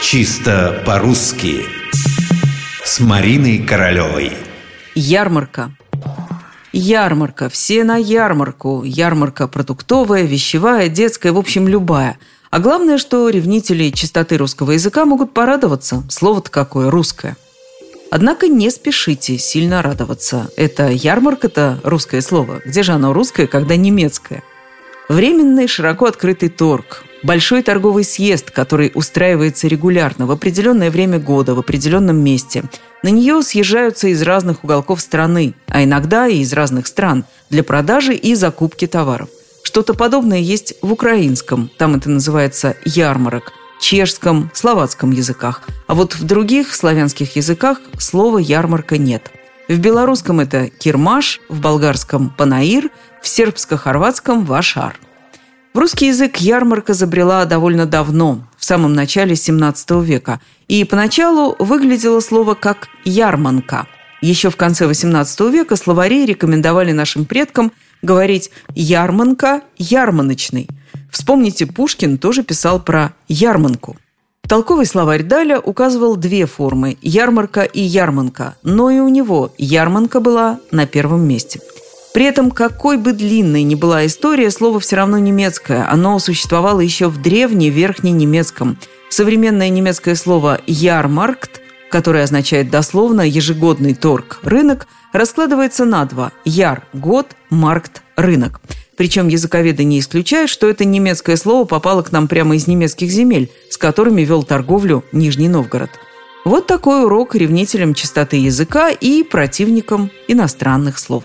Чисто по-русски С Мариной Королевой Ярмарка Ярмарка, все на ярмарку Ярмарка продуктовая, вещевая, детская, в общем, любая А главное, что ревнители чистоты русского языка могут порадоваться Слово-то какое, русское Однако не спешите сильно радоваться. Это ярмарка-то русское слово. Где же оно русское, когда немецкое? Временный широко открытый торг. Большой торговый съезд, который устраивается регулярно в определенное время года, в определенном месте. На нее съезжаются из разных уголков страны, а иногда и из разных стран, для продажи и закупки товаров. Что-то подобное есть в украинском, там это называется ярмарок, чешском, словацком языках. А вот в других славянских языках слова «ярмарка» нет. В белорусском это «кирмаш», в болгарском «панаир», в сербско-хорватском «вашар». Русский язык ярмарка забрела довольно давно, в самом начале XVII века, и поначалу выглядело слово как «ярманка». Еще в конце XVIII века словари рекомендовали нашим предкам говорить «ярманка», «ярманочный». Вспомните, Пушкин тоже писал про ярманку. Толковый словарь Даля указывал две формы – ярмарка и ярманка, но и у него ярманка была на первом месте – при этом, какой бы длинной ни была история, слово все равно немецкое. Оно существовало еще в древневерхненемецком. Современное немецкое слово «ярмаркт», которое означает дословно «ежегодный торг», «рынок», раскладывается на два – «яр» – год, «маркт» – рынок. Причем языковеды не исключают, что это немецкое слово попало к нам прямо из немецких земель, с которыми вел торговлю Нижний Новгород. Вот такой урок ревнителям чистоты языка и противникам иностранных слов.